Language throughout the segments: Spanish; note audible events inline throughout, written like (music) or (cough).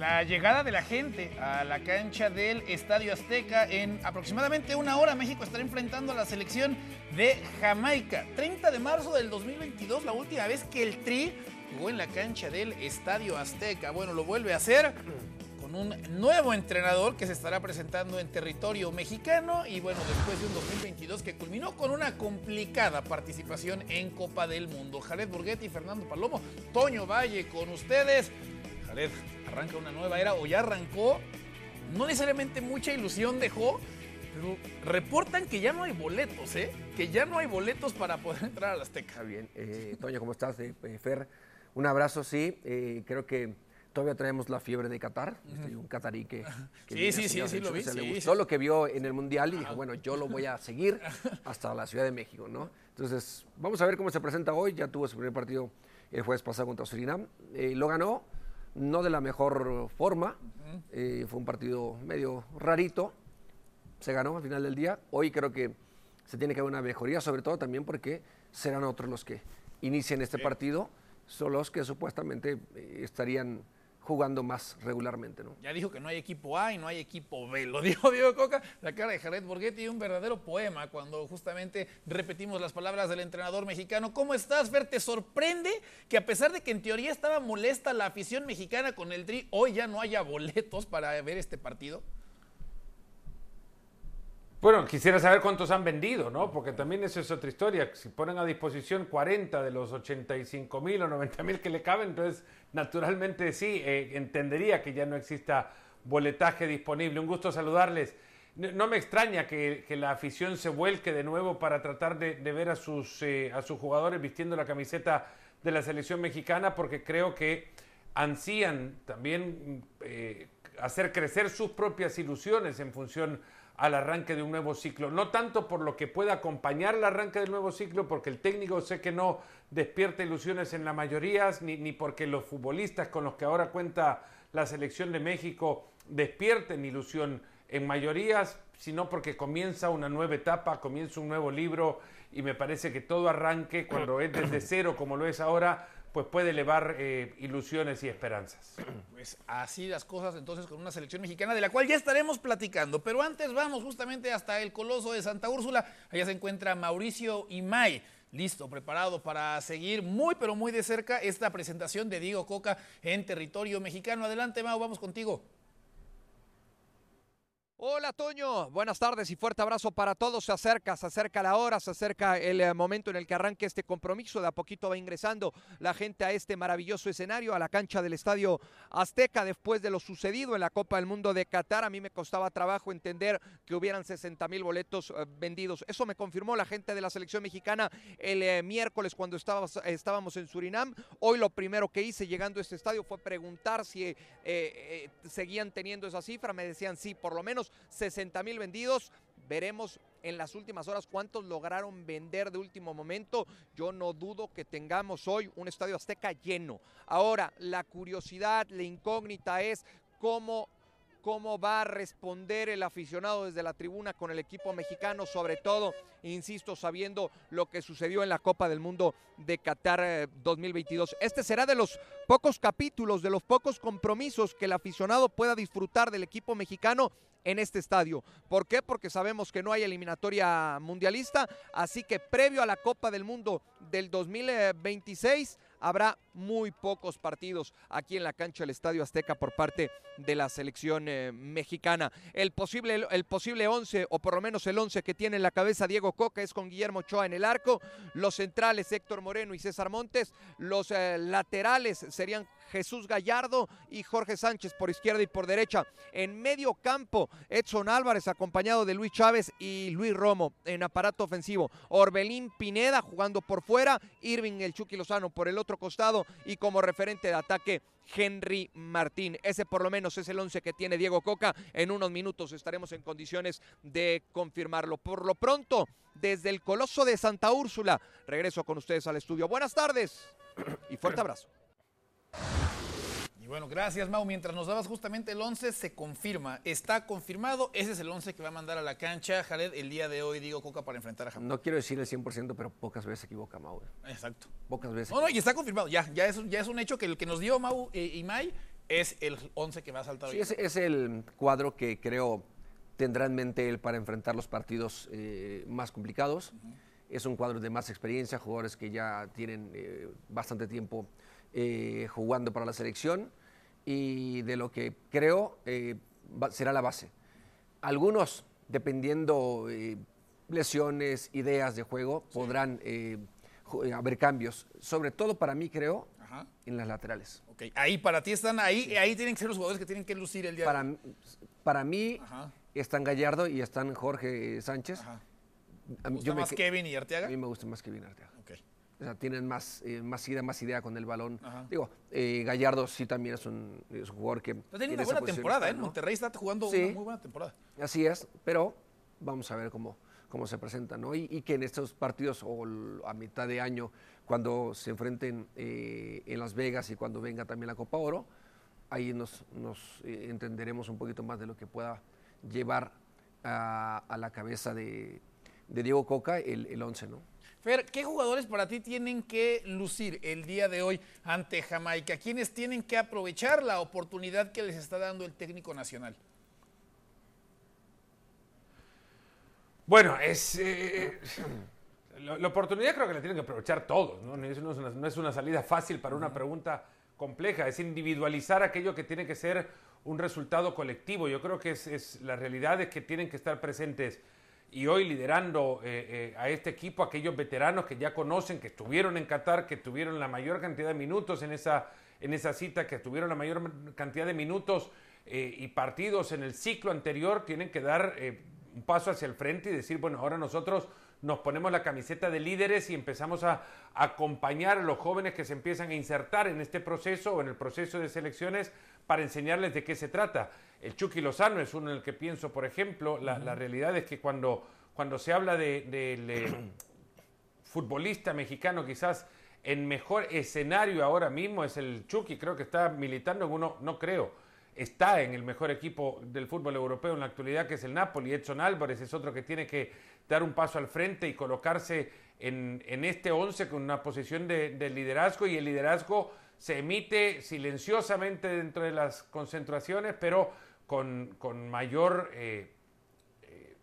la llegada de la gente a la cancha del Estadio Azteca. En aproximadamente una hora México estará enfrentando a la selección de Jamaica. 30 de marzo del 2022, la última vez que el Tri jugó en la cancha del Estadio Azteca. Bueno, lo vuelve a hacer con un nuevo entrenador que se estará presentando en territorio mexicano y bueno, después de un 2022 que culminó con una complicada participación en Copa del Mundo. Jared Burguetti, Fernando Palomo, Toño Valle con ustedes. Jared, arranca una nueva era o ya arrancó. No necesariamente mucha ilusión dejó, pero reportan que ya no hay boletos, ¿eh? Que ya no hay boletos para poder entrar a la Azteca. Bien, eh, Toño, ¿cómo estás? Eh, eh, Fer, un abrazo, sí. Eh, creo que todavía traemos la fiebre de Qatar. Este, un catarí que, que Sí, sí, sí, lo vi, se sí, le gustó sí. lo que vio en el Mundial y dijo, bueno, yo lo voy a seguir (laughs) hasta la Ciudad de México, ¿no? Entonces, vamos a ver cómo se presenta hoy. Ya tuvo su primer partido el jueves pasado contra Surinam. Eh, lo ganó, no de la mejor forma. Eh, fue un partido medio rarito. Se ganó al final del día. Hoy creo que se tiene que haber una mejoría, sobre todo también porque serán otros los que inician este partido. Son los que supuestamente eh, estarían jugando más regularmente, ¿no? Ya dijo que no hay equipo A y no hay equipo B. Lo (laughs) dijo Diego Coca, la cara de Jared Borghetti, un verdadero poema cuando justamente repetimos las palabras del entrenador mexicano. ¿Cómo estás, Fer? ¿Te sorprende que a pesar de que en teoría estaba molesta la afición mexicana con el Tri, hoy ya no haya boletos para ver este partido? Bueno, quisiera saber cuántos han vendido, ¿no? Porque también eso es otra historia. Si ponen a disposición 40 de los 85 mil o 90 mil que le caben, entonces naturalmente sí, eh, entendería que ya no exista boletaje disponible. Un gusto saludarles. No, me extraña que, la afición se vuelque de nuevo para tratar de, de ver a sus, eh, a sus jugadores vistiendo la camiseta de la selección mexicana, porque creo que ansían también eh, hacer crecer sus propias ilusiones en función al arranque de un nuevo ciclo. No tanto por lo que pueda acompañar el arranque del nuevo ciclo, porque el técnico sé que no despierta ilusiones en la mayoría, ni, ni porque los futbolistas con los que ahora cuenta la selección de México despierten ilusión en mayorías, sino porque comienza una nueva etapa, comienza un nuevo libro y me parece que todo arranque cuando es desde cero como lo es ahora, pues puede elevar eh, ilusiones y esperanzas. (clears throat) Pues así las cosas entonces con una selección mexicana de la cual ya estaremos platicando. Pero antes vamos justamente hasta el Coloso de Santa Úrsula. Allá se encuentra Mauricio Imay. Listo, preparado para seguir muy pero muy de cerca esta presentación de Diego Coca en territorio mexicano. Adelante, Mau, vamos contigo. Hola Toño, buenas tardes y fuerte abrazo para todos. Se acerca, se acerca la hora, se acerca el eh, momento en el que arranque este compromiso. De a poquito va ingresando la gente a este maravilloso escenario, a la cancha del Estadio Azteca, después de lo sucedido en la Copa del Mundo de Qatar. A mí me costaba trabajo entender que hubieran 60 mil boletos eh, vendidos. Eso me confirmó la gente de la selección mexicana el eh, miércoles cuando estábamos, en Surinam. Hoy lo primero que hice llegando a este estadio fue preguntar si eh, seguían teniendo esa cifra. Me decían sí, por lo menos 60 mil vendidos. Veremos en las últimas horas cuántos lograron vender de último momento. Yo no dudo que tengamos hoy un estadio azteca lleno. Ahora, la curiosidad, la incógnita es cómo cómo va a responder el aficionado desde la tribuna con el equipo mexicano, sobre todo, insisto, sabiendo lo que sucedió en la Copa del Mundo de Qatar eh, 2022. Este será de los pocos capítulos, de los pocos compromisos que el aficionado pueda disfrutar del equipo mexicano en este estadio. ¿Por qué? Porque sabemos que no hay eliminatoria mundialista, así que previo a la Copa del Mundo del 2026 habrá muy pocos partidos aquí en la cancha del Estadio Azteca por parte de la selección eh, mexicana. El posible, el posible 11, o por lo menos el 11 que tiene en la cabeza Diego Coca es con Guillermo Ochoa en el arco, los centrales Héctor Moreno y César Montes, los eh, laterales serían Jesús Gallardo y Jorge Sánchez por izquierda y por derecha. En medio campo, Edson Álvarez acompañado de Luis Chávez y Luis Romo en aparato ofensivo. Orbelín Pineda jugando por fuera, Irving el Chucky Lozano por el otro costado y como referente de ataque Henry Martín. Ese por lo menos es el 11 que tiene Diego Coca. En unos minutos estaremos en condiciones de confirmarlo. Por lo pronto, desde el Coloso de Santa Úrsula, regreso con ustedes al estudio. Buenas tardes y fuerte (clears throat) abrazo. Bueno, gracias Mau. Mientras nos dabas justamente el 11, se confirma. Está confirmado. Ese es el 11 que va a mandar a la cancha Jared el día de hoy, Diego Coca, para enfrentar a Japón. No quiero decir el 100%, pero pocas veces se equivoca Mau. Exacto. Pocas veces. No, no, y está confirmado. Ya, ya es, ya es un hecho que el que nos dio Mau eh, y Mai es el 11 que va a saltar Sí, hoy. ese es el cuadro que creo tendrá en mente él para enfrentar los partidos eh, más complicados. Es un cuadro de más experiencia, jugadores que ya tienen eh, bastante tiempo eh, jugando para la selección y de lo que creo eh, va- será la base. Algunos, dependiendo eh, lesiones, ideas de juego, podrán eh, eh, haber cambios. Sobre todo para mí, creo, Ajá. en las laterales. Ok, ahí para ti están ahí, ahí tienen que ser los jugadores que tienen que lucir el día Para, de hoy. para mí Ajá. están Gallardo y están Jorge Sánchez. Ajá. A mí- ¿Gusta más Kevin y A Arteaga? mí me gusta más Kevin Arteaga. Ok. O sea, tienen más, eh, más idea, más idea con el balón. Ajá. Digo, eh, Gallardo sí también es un, es un jugador que... Teniendo en una buena temporada, está, ¿eh? ¿no? Monterrey está jugando Sí. una muy buena temporada. Así es, pero vamos a ver cómo, cómo se presenta, ¿no? Y, y que en estos partidos o a mitad de año, cuando se enfrenten eh, en Las Vegas y cuando venga también la Copa Oro, ahí nos, nos, eh, entenderemos un poquito más de lo que pueda llevar a, a la cabeza de, de Diego Coca el, el 11, ¿no? Fer, ¿qué jugadores para ti tienen que lucir el día de hoy ante Jamaica? ¿Quiénes tienen que aprovechar la oportunidad que les está dando el técnico nacional? Bueno, es. eh, la, la oportunidad creo que la tienen que aprovechar todos, ¿no? No es, no es una, no es una salida fácil para una pregunta compleja, es individualizar aquello que tiene que ser un resultado colectivo. Yo creo que es, es la realidad es que tienen que estar presentes y hoy liderando eh, eh, a este equipo, aquellos veteranos que ya conocen, que estuvieron en Qatar, que tuvieron la mayor cantidad de minutos en esa, en esa cita, que tuvieron la mayor cantidad de minutos eh, y partidos en el ciclo anterior, tienen que dar un paso hacia el frente y decir, bueno, ahora nosotros nos ponemos la camiseta de líderes y empezamos a, a acompañar a los jóvenes que se empiezan a insertar en este proceso o en el proceso de selecciones para enseñarles de qué se trata. El Chucky Lozano es uno en el que pienso, por ejemplo, la, la realidad es que cuando, cuando se habla de, del eh, futbolista mexicano quizás en mejor escenario ahora mismo es el Chucky, creo que está militando en uno, no creo, está en el mejor equipo del fútbol europeo en la actualidad, que es el Napoli. Edson Álvarez es otro que tiene que dar un paso al frente y colocarse en, en este 11 con una posición de, de liderazgo y el liderazgo se emite silenciosamente dentro de las concentraciones, pero con, mayor eh, eh,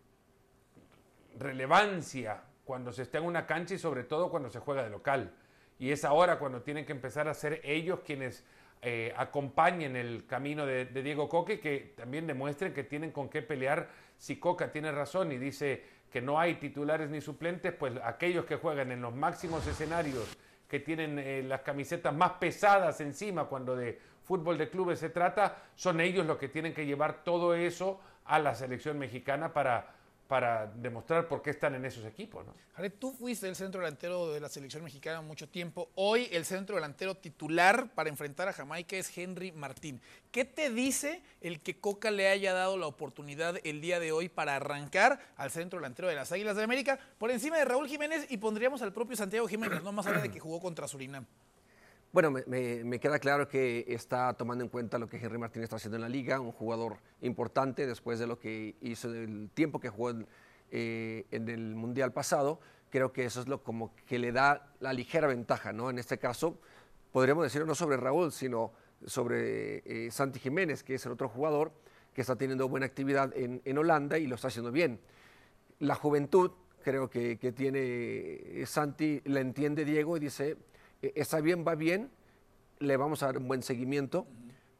relevancia cuando se está en una cancha y sobre todo cuando se juega de local. Y es ahora cuando tienen que empezar a ser ellos quienes eh, acompañen el camino de, Diego y que también demuestren que tienen con qué pelear. Si Coca tiene razón y dice que no hay titulares ni suplentes, pues aquellos que juegan en los máximos escenarios, que tienen las camisetas más pesadas encima cuando de fútbol de clubes se trata, son ellos los que tienen que llevar todo eso a la selección mexicana para, para demostrar por qué están en esos equipos. ¿no? Jared, tú fuiste el centro delantero de la selección mexicana mucho tiempo. Hoy el centro delantero titular para enfrentar a Jamaica es Henry Martín. ¿Qué te dice el que Coca le haya dado la oportunidad el día de hoy para arrancar al centro delantero de las Águilas de América por encima de Raúl Jiménez y pondríamos al propio Santiago Jiménez, no más allá de que jugó contra Surinam? Bueno, me, queda claro que está tomando en cuenta lo que Henry Martín está haciendo en la liga, un jugador importante después de lo que hizo del tiempo que jugó en, eh, en el Mundial pasado. Creo que eso es lo como que le da la ligera ventaja, ¿no? En este caso, podríamos decirlo no sobre Raúl, sino sobre eh, Santi Jiménez, que es el otro jugador que está teniendo buena actividad en, en Holanda y lo está haciendo bien. La juventud, creo que, que tiene eh, Santi, la entiende Diego y dice, "Eh, está bien, va bien, le vamos a dar un buen seguimiento,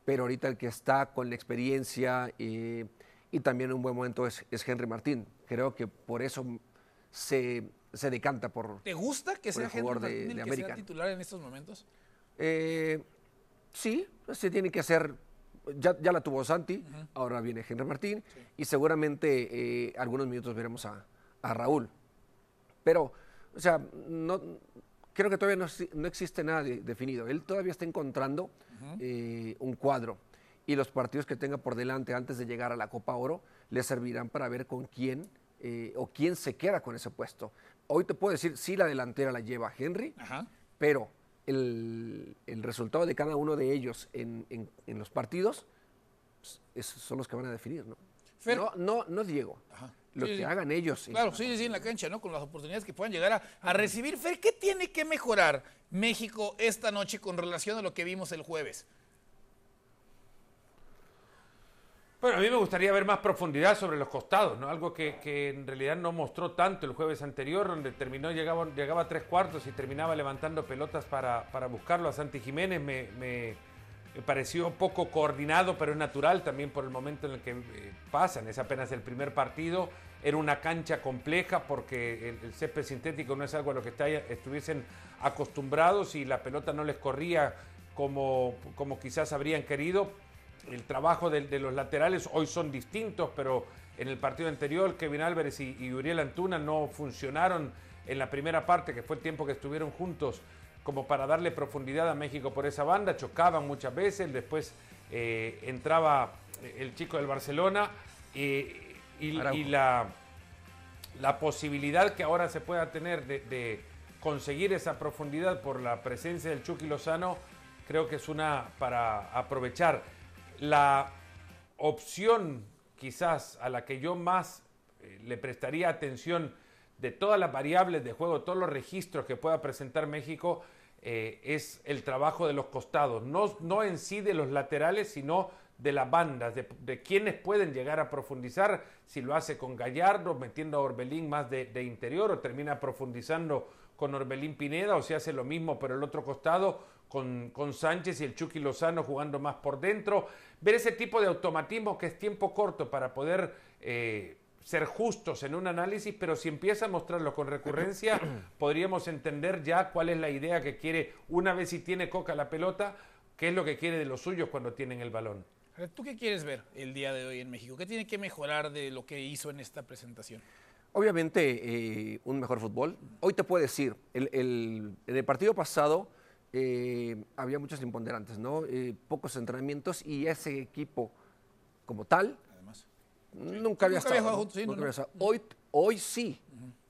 pero ahorita el que está con la experiencia eh, y también en un buen momento es, es Henry Martín. Creo que por eso se, se decanta por... ¿Te gusta que sea el Henry jugador de- Martín el de que sea titular en estos momentos? Eh, sí, se tiene que hacer. Ya, ya la tuvo Santi, ahora viene Henry Martín y seguramente eh, algunos minutos veremos a, a Raúl. Pero, o sea, no, creo que todavía no, no existe nada de- definido. Él todavía está encontrando eh, un cuadro y los partidos que tenga por delante antes de llegar a la Copa Oro le servirán para ver con quién eh, o quién se queda con ese puesto. Hoy te puedo decir, sí la delantera la lleva Henry, Ajá. pero el, el resultado de cada uno de ellos en, en- en los partidos pues, esos son los que van a definir, ¿no? Fer- No, no, no Diego. Ajá. Lo Sí, que sí. hagan ellos. Claro, sí, sí, en la cancha, ¿no? Con las oportunidades que puedan llegar a, a recibir. Fer, ¿qué tiene que mejorar México esta noche con relación a lo que vimos el jueves? Bueno, a mí me gustaría ver más profundidad sobre los costados, ¿no? Algo que, que en realidad no mostró tanto el jueves anterior, donde terminó, llegaba, llegaba a tres cuartos y terminaba levantando pelotas para, para buscarlo a Santi Jiménez. Me, me- me pareció poco coordinado, pero es natural también por el momento en el que eh, pasan. Es apenas el primer partido. Era una cancha compleja porque el, el césped sintético no es algo a lo que estuviesen acostumbrados y la pelota no les corría como, como quizás habrían querido. El trabajo de, los laterales hoy son distintos, pero en el partido anterior Kevin Álvarez y, y Uriel Antuna no funcionaron en la primera parte, que fue el tiempo que estuvieron juntos, como para darle profundidad a México por esa banda, chocaban muchas veces, después eh, entraba el chico del Barcelona eh, y, y la, la posibilidad que ahora se pueda tener de, de conseguir esa profundidad por la presencia del Chucky Lozano, creo que es una para aprovechar. La opción quizás a la que yo más eh, le prestaría atención de todas las variables de juego, todos los registros que pueda presentar México, eh, es el trabajo de los costados, no, no en sí de los laterales, sino de las bandas, de, de quienes pueden llegar a profundizar, si lo hace con Gallardo, metiendo a Orbelín más de, de interior, o termina profundizando con Orbelín Pineda, o si hace lo mismo por el otro costado, con, con Sánchez y el Chucky Lozano jugando más por dentro. Ver ese tipo de automatismo que es tiempo corto para poder eh, ser justos en un análisis, pero si empieza a mostrarlo con recurrencia, (clears throat) podríamos entender ya cuál es la idea que quiere, una vez si tiene Coca la pelota, qué es lo que quiere de los suyos cuando tienen el balón. ¿Tú qué quieres ver el día de hoy en México? ¿Qué tiene que mejorar de lo que hizo en esta presentación? Obviamente, eh, un mejor fútbol. Hoy te puedo decir, el, el- en el partido pasado eh, había muchos imponderantes, ¿no? Eh, pocos entrenamientos y ese equipo como tal Además. nunca había Nunca había estado. jugado ¿no? juntos, sí, Nunca no, había no. estado. Hoy, hoy sí,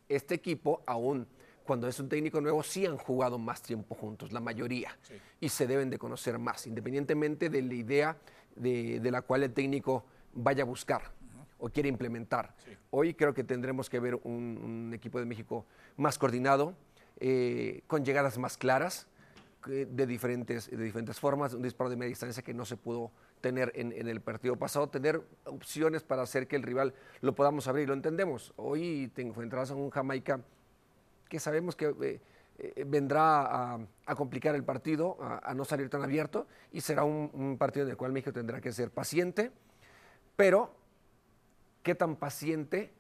este equipo aún, cuando es un técnico nuevo, sí han jugado más tiempo juntos, la mayoría, y se deben de conocer más, independientemente de la idea de, de la cual el técnico vaya a buscar o quiere implementar. Hoy creo que tendremos que ver un, un equipo de México más coordinado, eh, con llegadas más claras, de diferentes, de diferentes formas, un disparo de media distancia que no se pudo tener en, en el partido pasado, tener opciones para hacer que el rival lo podamos abrir, lo entendemos. Hoy te enfrentarás a un Jamaica que sabemos que eh, eh, vendrá a, a complicar el partido, a, a no salir tan abierto, y será un, un partido en el cual México tendrá que ser paciente, pero qué tan paciente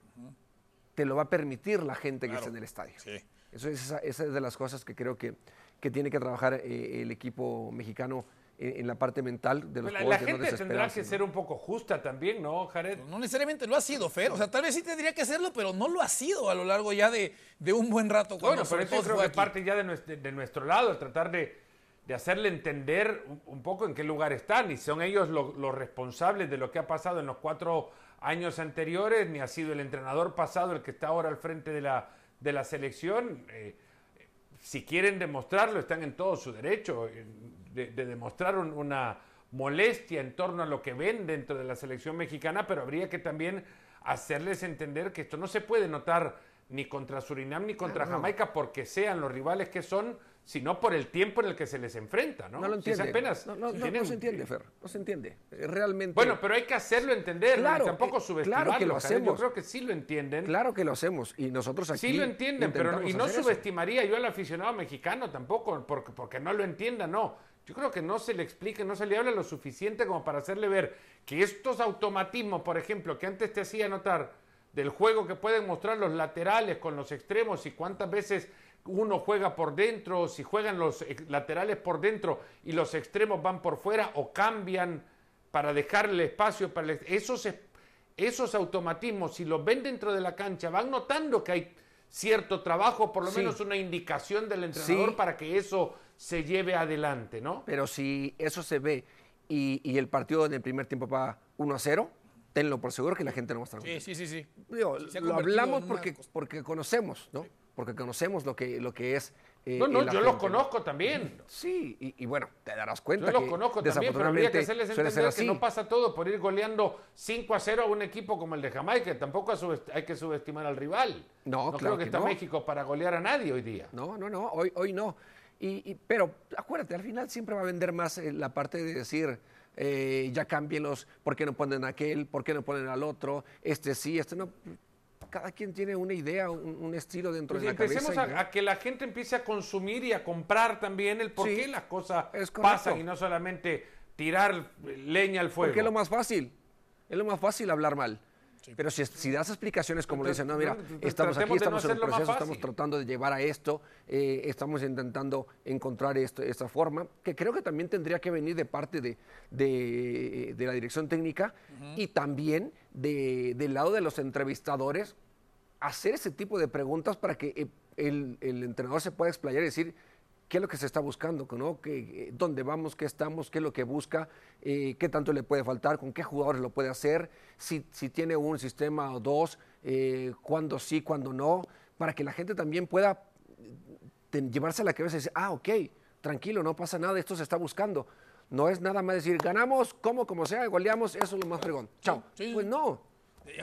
te lo va a permitir la gente que está en el estadio. Sí. Eso es, esa, esa es de las cosas que creo que, que tiene que trabajar eh, el equipo mexicano en, en la parte mental de los La, la no gente tendrá que ¿no? ser un poco justa también, ¿no, Jared? No necesariamente lo ha sido, Fer. O sea, tal vez sí tendría que hacerlo, pero no lo ha sido a lo largo ya de, de un buen rato. Cuando Bueno, pero eso creo que aquí. parte ya de nuestro, de nuestro lado, el tratar de, de hacerle entender un, un poco en qué lugar están. Y son ellos lo- los responsables de lo que ha pasado en los cuatro años anteriores, ni ha sido el entrenador pasado el que está ahora al frente de la, de la selección. Eh, si quieren demostrarlo, están en todo su derecho eh, de, de demostrar un- una molestia en torno a lo que ven dentro de la selección mexicana, pero habría que también hacerles entender que esto no se puede notar ni contra Surinam ni contra Jamaica porque sean los rivales que son, sino por el tiempo en el que se les enfrenta, ¿no? No lo Si entiende. apenas no, no, no, tienen- no se entiende, Fer. No se entiende. Eh, Realmente. Bueno, pero hay que hacerlo entender, Claro, tampoco eh, subestimarlo. claro que lo Jared. Yo hacemos. creo que sí lo entienden. Claro que lo hacemos. Y nosotros aquí. Sí lo entienden, pero no- y no hacer eso. subestimaría yo al aficionado mexicano tampoco, porque, porque no lo entienda, no. Yo creo que no se le explica, no se le habla lo suficiente como para hacerle ver que estos automatismos, por ejemplo, que antes te hacía notar del juego que pueden mostrar los laterales con los extremos y cuántas veces uno juega por dentro, si juegan los laterales por dentro y los extremos van por fuera o cambian para dejarle espacio para el esos es- esos automatismos, si los ven dentro de la cancha, van notando que hay cierto trabajo, por lo Sí. menos una indicación del entrenador Sí. para que eso se lleve adelante, ¿no? Pero si eso se ve y, y el partido en el primer tiempo va 1 a 0, tenlo por seguro que la gente no va a estar Sí, contenta. sí, sí, sí. Digo, lo hablamos porque, porque conocemos, ¿no? Porque conocemos lo que, lo que es. eh, No, no, yo los gente, ¿no? conozco también. Sí, y, y bueno, te darás cuenta Yo los que conozco también, pero habría que hacerles entender que no pasa todo por ir goleando 5 a 0 a un equipo como el de Jamaica. Tampoco hay que subestimar al rival. No, creo claro que, que está no. México para golear a nadie hoy día. No, no, no, hoy, hoy no. Y, y- pero acuérdate, al final siempre va a vender más eh, la parte de decir, eh, ya cámbielos, ¿por qué no ponen a aquel? ¿Por qué no ponen al otro? Este sí, este no. Cada quien tiene una idea, un, un estilo dentro Pues de la empecemos cabeza. y a, que la gente empiece a consumir y a comprar también el por Sí, qué las cosas pasan y no solamente tirar leña al fuego. Porque es lo más fácil. Es lo más fácil hablar mal. Pero si, si das explicaciones como le Entonces, dicen, no, mira, estamos aquí, no estamos en más proceso, estamos tratando de llevar a esto, eh, estamos intentando encontrar esto, esta forma, que creo que también tendría que venir de parte de, de- de la dirección técnica y también de- del lado de los entrevistadores, hacer ese tipo de preguntas para que eh, el, el entrenador se pueda explayar y decir qué es lo que se está buscando, ¿no? ¿Qué- eh, ¿Dónde vamos? ¿Qué estamos? ¿Qué es lo que busca? eh, ¿Qué tanto le puede faltar? ¿Con qué jugadores lo puede hacer? Si, si tiene un sistema o dos, eh, cuándo sí, cuándo no, para que la gente también pueda ten- llevarse a la cabeza y decir, ah, ok, tranquilo, no pasa nada, esto se está buscando. No es nada más decir, ganamos, como, como sea, goleamos, eso es lo más fregón. Chao. sí. Pues no.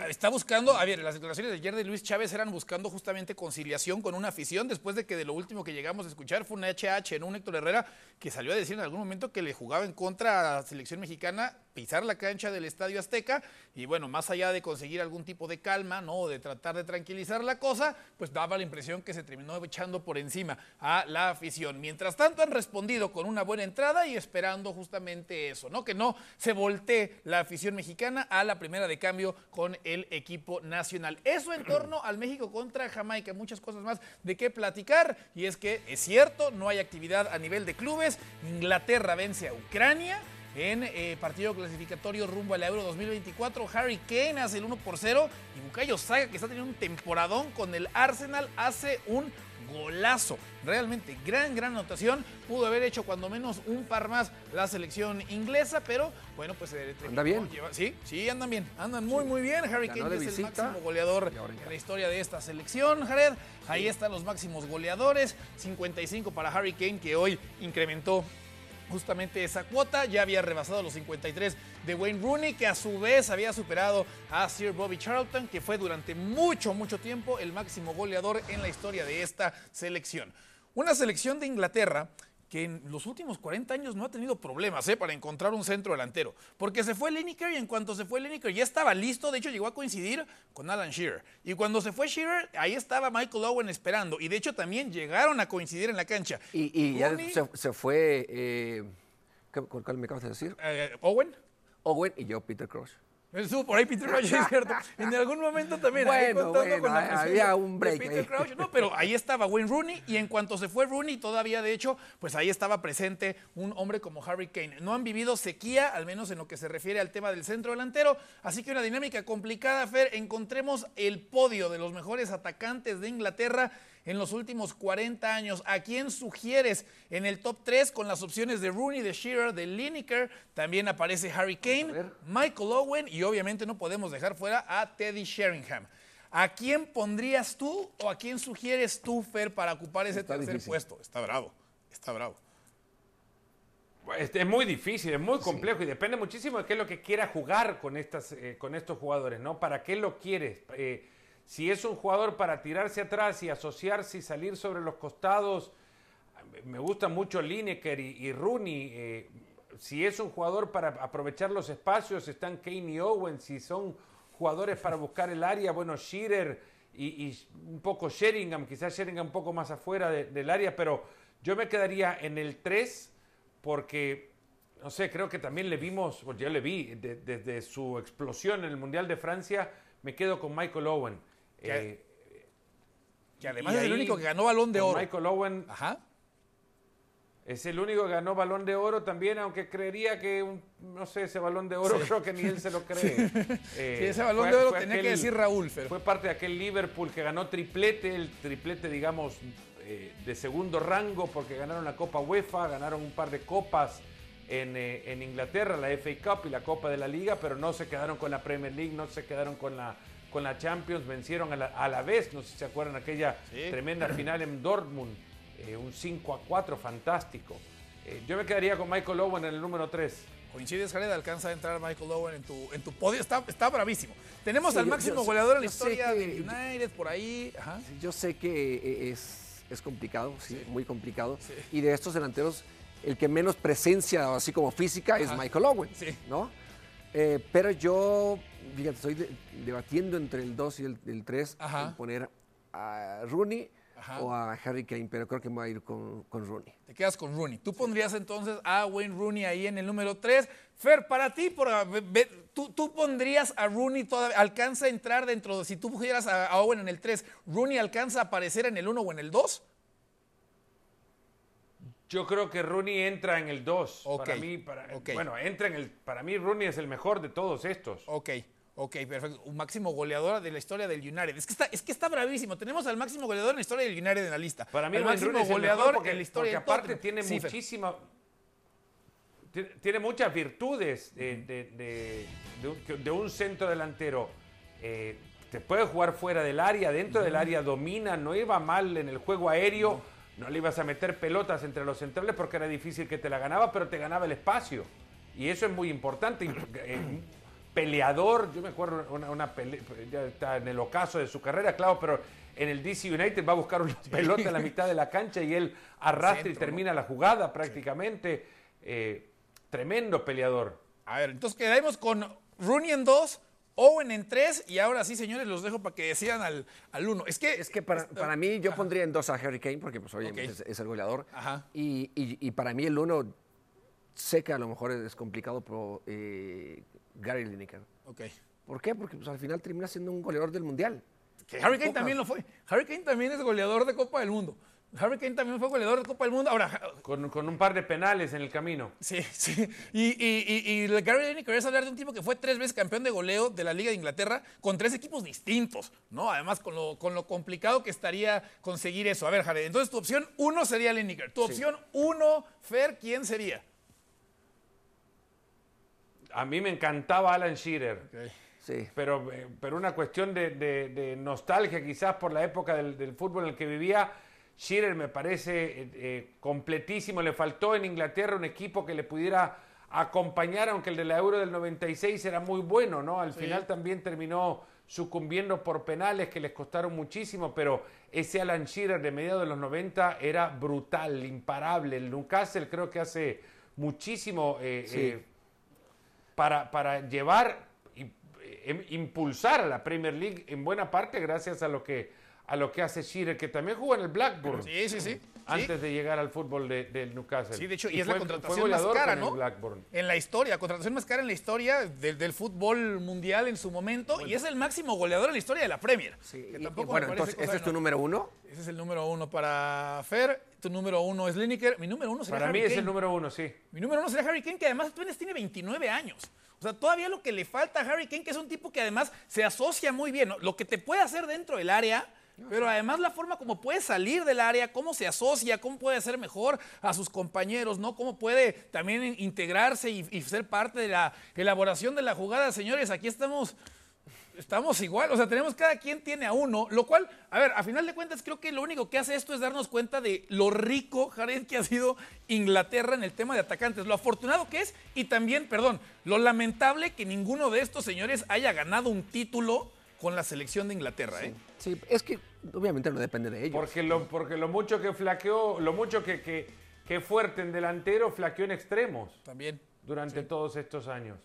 Está buscando, a ver, las declaraciones de ayer de Luis Chávez eran buscando justamente conciliación con una afición después de que de lo último que llegamos a escuchar fue una HH en un Héctor Herrera que salió a decir en algún momento que le jugaba en contra a la selección mexicana pisar la cancha del Estadio Azteca y bueno, más allá de conseguir algún tipo de calma, ¿no? De tratar de tranquilizar la cosa, pues daba la impresión que se terminó echando por encima a la afición. Mientras tanto han respondido con una buena entrada y esperando justamente eso, ¿no? Que no se voltee la afición mexicana a la primera de cambio con el equipo nacional. Eso en torno al México contra Jamaica, muchas cosas más de qué platicar y es que es cierto, no hay actividad a nivel de clubes, Inglaterra vence a Ucrania en eh, partido clasificatorio rumbo al Euro 2024. Harry Kane hace el 1 por 0 y Bukayo Saka, que está teniendo un temporadón con el Arsenal, hace un golazo. Realmente, gran, gran anotación. Pudo haber hecho cuando menos un par más la selección inglesa, pero bueno, pues se Anda bien. lleva- sí, sí, andan bien. Andan muy, muy bien. Harry Ganó Kane es el máximo goleador en la historia de esta selección, Jared. Ahí están los máximos goleadores. 55 para Harry Kane, que hoy incrementó justamente esa cuota. Ya había rebasado los 53 de Wayne Rooney, que a su vez había superado a Sir Bobby Charlton, que fue durante mucho, mucho tiempo el máximo goleador en la historia de esta selección. Una selección de Inglaterra que en los últimos 40 años no ha tenido problemas ¿eh? para encontrar un centro delantero. Porque se fue Lineker y en cuanto se fue Lineker ya estaba listo, de hecho llegó a coincidir con Alan Shearer. Y cuando se fue Shearer, ahí estaba Michael Owen esperando. Y de hecho también llegaron a coincidir en la cancha. Y, y ya se, se fue, eh, ¿qué- ¿cuál me acabas de decir? eh, Owen. Owen y yo, Peter Por ahí Peter Crouch, (laughs) es cierto. En algún momento también. Bueno, con la presencia había un break Peter ahí. Crouch. No, pero ahí estaba Wayne Rooney y en cuanto se fue Rooney, todavía de hecho, pues ahí estaba presente un hombre como Harry Kane. No han vivido sequía, al menos en lo que se refiere al tema del centro delantero. Así que una dinámica complicada, Fer. Encontremos el podio de los mejores atacantes de Inglaterra en los últimos 40 años. ¿A quién sugieres en el top 3 con las opciones de Rooney, de Shearer, de Lineker? También aparece Harry Kane. Michael Owen y obviamente no podemos dejar fuera a Teddy Sheringham. ¿A quién pondrías tú o a quién sugieres tú, Fer, para ocupar ese Está tercer difícil. puesto? Está bravo, está bravo. Es, es muy difícil, es muy complejo y depende muchísimo de qué es lo que quiera jugar con, estas, eh, con estos jugadores, ¿no? ¿Para qué lo quieres? Eh, si es un jugador para tirarse atrás y asociarse y salir sobre los costados, me gusta mucho Lineker y, Rooney. eh, si es un jugador para aprovechar los espacios, están Kane y Owen. Si son jugadores para buscar el área, bueno, Shearer y, un poco Sheringham, quizás Sheringham un poco más afuera de- del área, pero yo me quedaría en el 3 porque, no sé, creo que también le vimos, yo le vi de- desde su explosión en el Mundial de Francia, me quedo con Michael Owen. Que- Eh, Que además es el único que ganó balón de oro. Michael Owen Ajá. es el único que ganó balón de oro también, aunque creería que, un- no sé, ese balón de oro creo que ni él se lo cree. Eh, (laughs) Sí, ese balón fue- de oro tenía que decir Raúl. Fue parte de aquel Liverpool que ganó triplete, el triplete, digamos, eh, de segundo rango, porque ganaron la Copa UEFA, ganaron un par de copas en, eh, en Inglaterra, la FA Cup y la Copa de la Liga, pero no se quedaron con la Premier League, no se quedaron con la, con la Champions, vencieron a la, a la vez, no sé si se acuerdan, aquella Sí. tremenda final en Dortmund, eh, un 5 a 4 fantástico. Eh, yo me quedaría con Michael Owen en el número 3. Coincides, Jared, alcanza a entrar Michael Owen en tu, en tu podio. Está, está bravísimo. Tenemos Sí, al yo- máximo yo- goleador en la historia que- del United, por ahí. Ajá. Yo sé que eh, es, es complicado, sí, muy complicado. Sí. Y de estos delanteros, el que menos presencia, así como física, es Michael Owen, Sí. ¿no? Eh, pero yo, fíjate, estoy de- debatiendo entre el 2 y el 3 Ajá. en poner a Rooney Ajá. o a Harry Kane, pero creo que me voy a ir con, con Rooney. Te quedas con Rooney. Tú pondrías entonces a Wayne Rooney ahí en el número 3. Fer, para ti, por, tú, tú pondrías a Rooney, todavía, alcanza a entrar dentro, de- si tú pusieras a, a Owen en el 3, ¿Rooney alcanza a aparecer en el 1 o en el 2? Yo creo que Rooney entra en el 2. Ok, Para mí, para, bueno, entra en el. Para mí, Rooney es el mejor de todos estos. Ok, ok, perfecto. Un máximo goleador de la historia del United. Es que está, es que está bravísimo. Tenemos al máximo goleador en la historia del United en la lista. Para mí, el máximo Rooney goleador porque, en la historia del aparte tiene Sí, muchísima. Tiene, tiene muchas virtudes de, de- de- de un, de un centro delantero. Eh, te puede jugar fuera del área, dentro del área domina, no iba mal en el juego aéreo, no le ibas a meter pelotas entre los centrales porque era difícil que te la ganaba, pero te ganaba el espacio. Y eso es muy importante. Peleador, yo me acuerdo una, una pelea, ya está en el ocaso de su carrera, claro, pero en el DC United va a buscar una pelota en la mitad de la cancha y él arrastra y termina la jugada prácticamente. Eh, tremendo peleador. A ver, entonces quedamos con Rooney en 2, Owen en 3 y ahora sí, señores, los dejo para que decidan al, al 1. Es que, Es que para, para mí yo pondría en dos a Harry Kane, porque pues obviamente Ok. es, es el goleador. Ajá. Y, y- y para mí el uno, sé que a lo mejor es complicado, pero eh, Gary Lineker. Ok. ¿Por qué? Porque pues, al final termina siendo un goleador del Mundial. Que Harry Kane también lo fue. Harry Kane también es goleador de Copa del Mundo. Harry Kane también fue goleador de Copa del Mundo. Ahora, Con, con un par de penales en el camino. Sí, (laughs) sí. Y, y, y, y el Gary Lineker es hablar de un tipo que fue tres veces campeón de goleo de la Liga de Inglaterra con tres equipos distintos, ¿no? Además, con lo, con lo complicado que estaría conseguir eso. A ver, Jared, entonces tu opción uno sería Lineker. Tu opción uno, Fer, ¿quién sería? A mí me encantaba Alan Shearer. Sí. Pero, eh, pero una cuestión de, de- de nostalgia quizás por la época del, del fútbol en el que vivía. Shearer me parece eh, eh, completísimo. Le faltó en Inglaterra un equipo que le pudiera acompañar, aunque el de la Euro del 96 era muy bueno, ¿no? Al final también terminó sucumbiendo por penales que les costaron muchísimo, pero ese Alan Shearer de mediados de los 90 era brutal, imparable. El Newcastle creo que hace muchísimo eh, Sí. Para, para llevar y eh, impulsar a la Premier League en buena parte gracias a lo que a lo que hace Shearer, que también jugó en el Blackburn Sí, sí, sí. Antes de llegar al fútbol de- del Newcastle. Sí, de hecho, y, Y es la contratación más cara, ¿no? En la historia, contratación más cara en la historia del, del fútbol mundial en su momento y es el máximo goleador en la historia de la Premier. Sí, que y- tampoco bueno, entonces, ¿ese es tu número uno? Ese es el número uno para Fer. Tu número uno es Lineker. Mi número uno sería Para Harry mí es Kane. el número uno, sí. Mi número uno sería Harry Kane, que además apenas tiene 29 años. O sea, todavía lo que le falta a Harry Kane, que es un tipo que además se asocia muy bien. ¿no? Lo que te puede hacer dentro del área, pero además la forma como puede salir del área, cómo se asocia, cómo puede ser mejor a sus compañeros, ¿no? Cómo puede también integrarse y, ser parte de la elaboración de la jugada. Señores, aquí estamos Estamos igual, o sea, tenemos cada quien tiene a uno, lo cual, a ver, a final de cuentas creo que lo único que hace esto es darnos cuenta de lo rico, Jared, que ha sido Inglaterra en el tema de atacantes, lo afortunado que es y también, perdón, lo lamentable que ninguno de estos señores haya ganado un título con la selección de Inglaterra, ¿eh? Sí, es que obviamente no depende de ellos. Porque lo, porque lo mucho que flaqueó, lo mucho que, que, que fuerte en delantero, flaqueó en extremos También. durante todos estos años.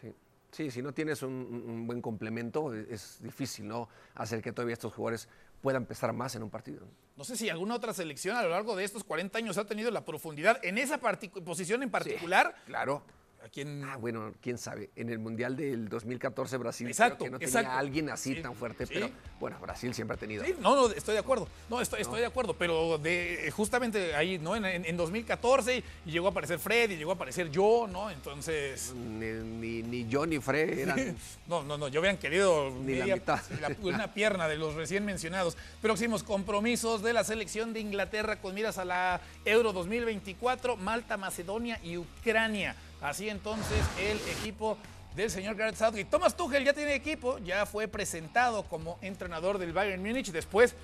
Sí. Sí, si no tienes un, buen complemento, es, es difícil, ¿no? Hacer que todavía estos jugadores puedan pesar más en un partido. No sé si alguna otra selección a lo largo de estos 40 años ha tenido la profundidad en esa posición en particular. Claro. A Ah, bueno, quién sabe. En el Mundial del 2014 Brasil Exacto, creo que no exacto. tenía a alguien así Sí, tan fuerte, sí. pero bueno, Brasil siempre ha tenido. Sí, no, no, estoy de acuerdo. No, estoy, estoy de acuerdo, pero de, justamente ahí, ¿no? En, en- en 2014 y llegó a aparecer Fred y llegó a aparecer yo, ¿no? Entonces, Ni, ni, ni yo ni Fred (laughs) eran. no, no, no, yo hubieran querido Ni la mitad. la- una pierna de los recién mencionados. Próximos compromisos de la selección de Inglaterra con miras a la Euro 2024, Malta, Macedonia y Ucrania. Así entonces el equipo del señor Gareth Southgate. Thomas Tuchel ya tiene equipo, ya fue presentado como entrenador del Bayern Múnich después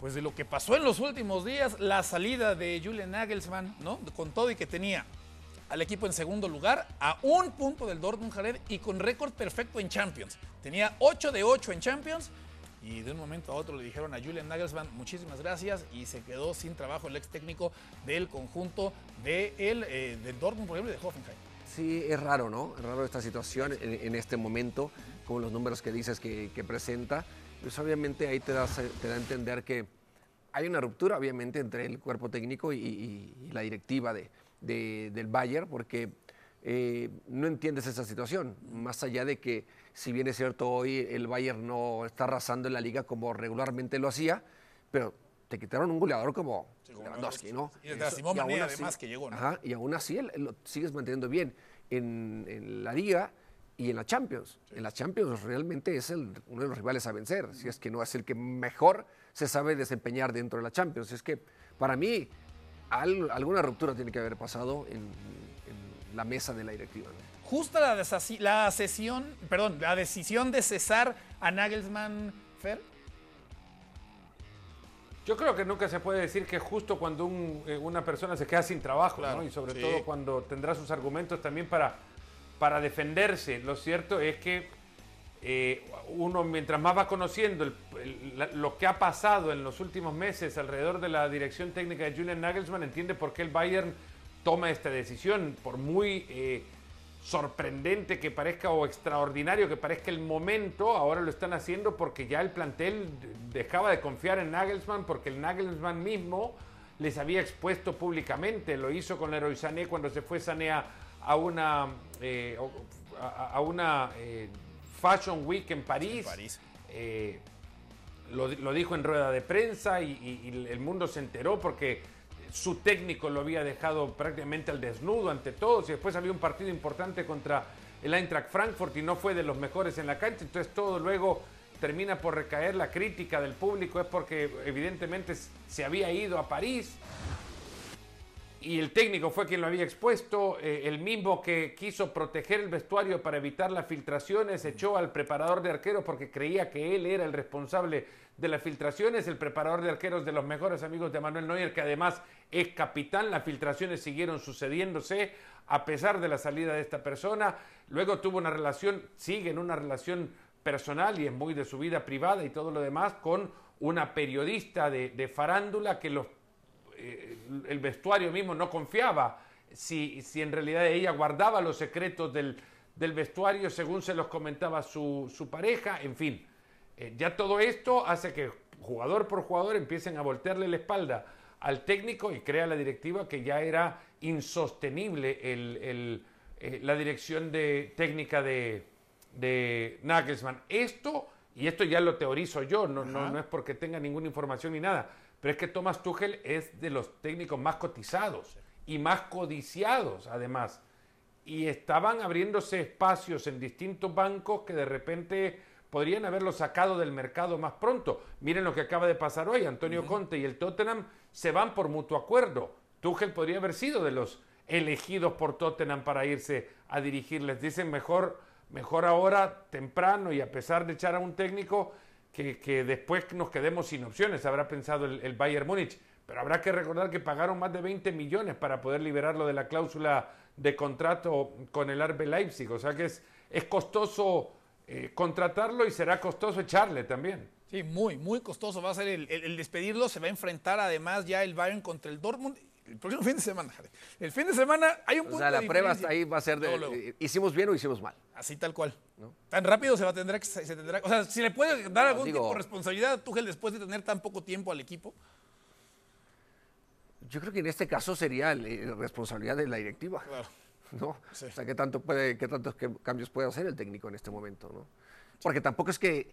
pues de lo que pasó en los últimos días, la salida de Julian Nagelsmann, ¿no? Con todo y que tenía al equipo en segundo lugar, a un punto del Dortmund Jared y con récord perfecto en Champions. Tenía 8 de 8 en Champions y de un momento a otro le dijeron a Julian Nagelsmann muchísimas gracias y se quedó sin trabajo el ex técnico del conjunto de el, eh, del Dortmund, por ejemplo, y de Hoffenheim. Sí, es raro, ¿no? Es raro esta situación en, en este momento, con los números que dices que, presenta. Pues obviamente ahí te, das, te da a entender que hay una ruptura, obviamente, entre el cuerpo técnico y, y- la directiva de- del Bayern, porque eh, no entiendes esa situación. Más allá de que, si bien es cierto, hoy el Bayern no está arrasando en la liga como regularmente lo hacía, pero te quitaron un goleador como como Lewandowski, ¿no? Y y aún así- además, que llegó, ¿no? Ajá, y aún así él, él lo sigues manteniendo bien en, en la liga y en la Champions. En la Champions realmente es el- uno de los rivales a vencer, si es que no es el que mejor se sabe desempeñar dentro de la Champions. Es que para mí al- alguna ruptura tiene que haber pasado en la mesa de la directiva. ¿no? Justa la, la sesión, perdón, la decisión de cesar a Nagelsmann, Fer. Yo creo que nunca se puede decir que justo cuando un, eh, una persona se queda sin trabajo, Claro, ¿no? Y sobre sí. todo cuando tendrá sus argumentos también para, para defenderse. Lo cierto es que eh, uno mientras más va conociendo el- el- la- lo que ha pasado en los últimos meses alrededor de la dirección técnica de Julian Nagelsmann, entiende por qué el Bayern toma esta decisión, por muy eh, sorprendente que parezca o extraordinario que parezca el momento, ahora lo están haciendo porque ya el plantel dejaba de confiar en Nagelsmann, porque el Nagelsmann mismo les había expuesto públicamente, lo hizo con Leroy Sané cuando se fue Sané a, una, eh, a, a una eh, Fashion Week en París. En París. Eh, lo, lo dijo en rueda de prensa y, y- y el mundo se enteró porque su técnico lo había dejado prácticamente al desnudo ante todos y después había un partido importante contra el Eintracht Frankfurt y no fue de los mejores en la cancha, entonces todo luego termina por recaer la crítica del público es porque evidentemente se había ido a París y el técnico fue quien lo había expuesto, eh, el mismo que quiso proteger el vestuario para evitar las filtraciones, echó al preparador de arqueros porque creía que él era el responsable de las filtraciones, el preparador de arqueros de los mejores amigos de Manuel Neuer, que además es capitán, las filtraciones siguieron sucediéndose a pesar de la salida de esta persona, luego tuvo una relación, sigue en una relación personal y es muy de su vida privada y todo lo demás, con una periodista de, de farándula que los eh, el vestuario mismo no confiaba si, si en realidad ella guardaba los secretos del, del vestuario según se los comentaba su, su pareja, en fin. Eh, ya todo esto hace que jugador por jugador empiecen a voltearle la espalda al técnico y crea la directiva que ya era insostenible el- el, eh, la dirección de, técnica de, de Nagelsmann. Esto, y esto ya lo teorizo yo, no, no, no es porque tenga ninguna información ni nada, pero es que Thomas Tuchel es de los técnicos más cotizados y más codiciados además. Y estaban abriéndose espacios en distintos bancos que de repente podrían haberlo sacado del mercado más pronto. Miren lo que acaba de pasar hoy. Antonio Conte y el Tottenham se van por mutuo acuerdo. Tuchel podría haber sido de los elegidos por Tottenham para irse a dirigirles. Dicen mejor, mejor ahora, temprano y a pesar de echar a un técnico, que, que después nos quedemos sin opciones, habrá pensado el, el Bayern Múnich. Pero habrá que recordar que pagaron más de 20 millones para poder liberarlo de la cláusula de contrato con el RB Leipzig. O sea que es, es costoso eh, contratarlo y será costoso echarle también. Sí, muy, muy costoso va a ser el, el- el despedirlo. Se va a enfrentar además ya el Bayern contra el Dortmund el próximo fin de semana. El fin de semana hay un O punto sea, la de prueba hasta ahí va a ser de, Luego, luego. hicimos bien o hicimos mal. Así tal cual. Tan rápido se va a tener que se tendrá, o sea, si le puede dar algún digo- tipo de responsabilidad a Tuchel después de tener tan poco tiempo al equipo. Yo creo que en este caso sería eh, responsabilidad de la directiva. Claro. ¿no? Sí. O sea, ¿qué, tanto puede, qué tantos cambios puede hacer el técnico en este momento? ¿no? Porque tampoco es que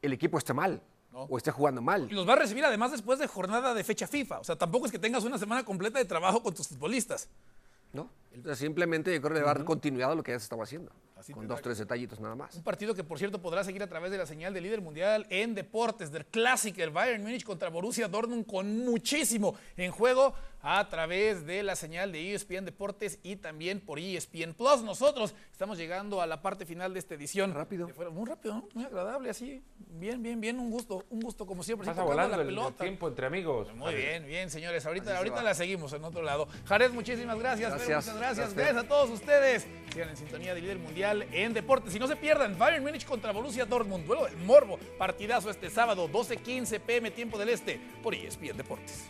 el equipo esté mal No. o esté jugando mal. Y los va a recibir además después de jornada de fecha FIFA. O sea, tampoco es que tengas una semana completa de trabajo con tus futbolistas. ¿no? Simplemente yo creo que le va a dar continuidad a lo que ya se estaba haciendo. Así con dos, tres detallitos nada más. Un partido que, por cierto, podrá seguir a través de la señal de líder mundial en deportes, del clásico, el Bayern Múnich contra Borussia Dortmund, con muchísimo en juego a través de la señal de ESPN Deportes y también por ESPN Plus. Nosotros estamos llegando a la parte final de esta edición. Rápido. Fuera- Muy rápido, ¿no? muy agradable, así. Bien, bien, bien, un gusto, un gusto como siempre. Pasa volando la el, el pelota. tiempo entre amigos. Muy bien, bien, señores. Ahorita, ahorita la seguimos en otro lado. Jared, muchísimas gracias. Gracias. muchas gracias, gracias a todos ustedes. Sigan en sintonía de líder mundial en deportes. Y no se pierdan, Bayern Múnich contra Borussia Dortmund, duelo del morbo, partidazo este sábado, 12.15 pm, tiempo del este, por ESPN Deportes.